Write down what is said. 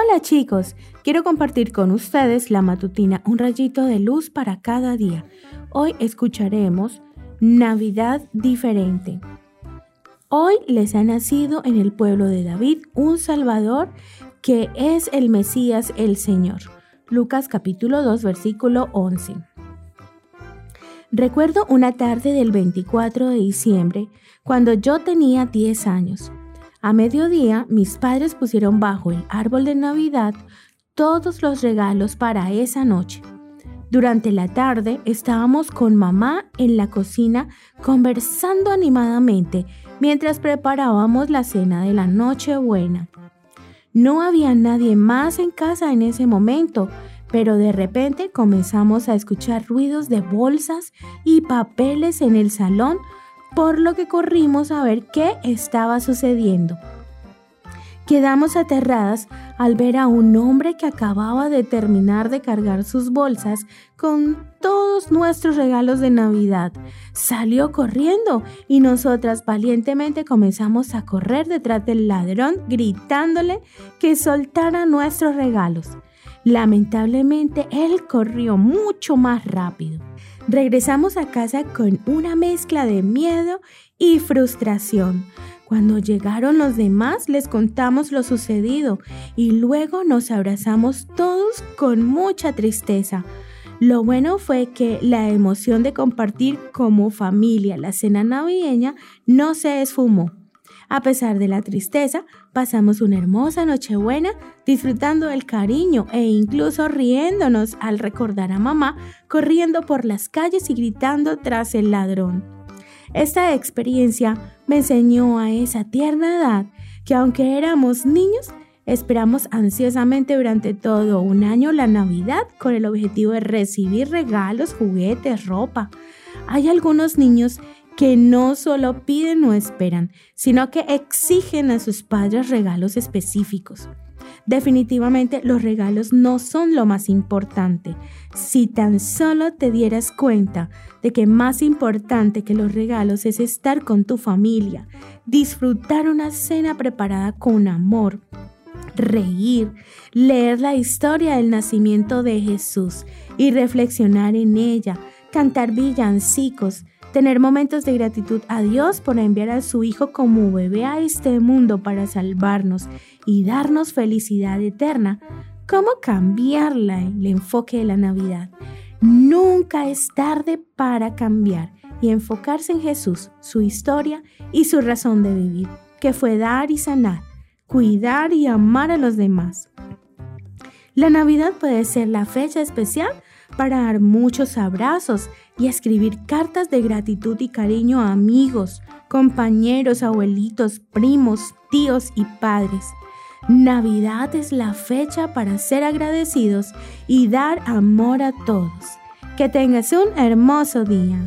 Hola chicos, quiero compartir con ustedes la matutina Un rayito de luz para cada día. Hoy escucharemos Navidad diferente. Hoy les ha nacido en el pueblo de David un Salvador que es el Mesías el Señor. Lucas capítulo 2 versículo 11. Recuerdo una tarde del 24 de diciembre cuando yo tenía 10 años. A mediodía mis padres pusieron bajo el árbol de Navidad todos los regalos para esa noche. Durante la tarde estábamos con mamá en la cocina conversando animadamente mientras preparábamos la cena de la Nochebuena. No había nadie más en casa en ese momento, pero de repente comenzamos a escuchar ruidos de bolsas y papeles en el salón, por lo que corrimos a ver qué estaba sucediendo. Quedamos aterradas al ver a un hombre que acababa de terminar de cargar sus bolsas con todos nuestros regalos de Navidad. Salió corriendo y nosotras valientemente comenzamos a correr detrás del ladrón gritándole que soltara nuestros regalos. Lamentablemente, él corrió mucho más rápido. Regresamos a casa con una mezcla de miedo y frustración. Cuando llegaron los demás les contamos lo sucedido y luego nos abrazamos todos con mucha tristeza. Lo bueno fue que la emoción de compartir como familia la cena navideña no se esfumó. A pesar de la tristeza, pasamos una hermosa Nochebuena disfrutando del cariño e incluso riéndonos al recordar a mamá corriendo por las calles y gritando tras el ladrón. Esta experiencia me enseñó a esa tierna edad que aunque éramos niños, esperamos ansiosamente durante todo un año la Navidad con el objetivo de recibir regalos, juguetes, ropa. Hay algunos niños que no solo piden o esperan, sino que exigen a sus padres regalos específicos. Definitivamente los regalos no son lo más importante. Si tan solo te dieras cuenta de que más importante que los regalos es estar con tu familia, disfrutar una cena preparada con amor, reír, leer la historia del nacimiento de Jesús y reflexionar en ella, cantar villancicos, tener momentos de gratitud a Dios por enviar a su Hijo como bebé a este mundo para salvarnos y darnos felicidad eterna, ¿cómo cambiar el enfoque de la Navidad? Nunca es tarde para cambiar y enfocarse en Jesús, su historia y su razón de vivir, que fue dar y sanar, cuidar y amar a los demás. La Navidad puede ser la fecha especial para dar muchos abrazos y escribir cartas de gratitud y cariño a amigos, compañeros, abuelitos, primos, tíos y padres. Navidad es la fecha para ser agradecidos y dar amor a todos. Que tengas un hermoso día.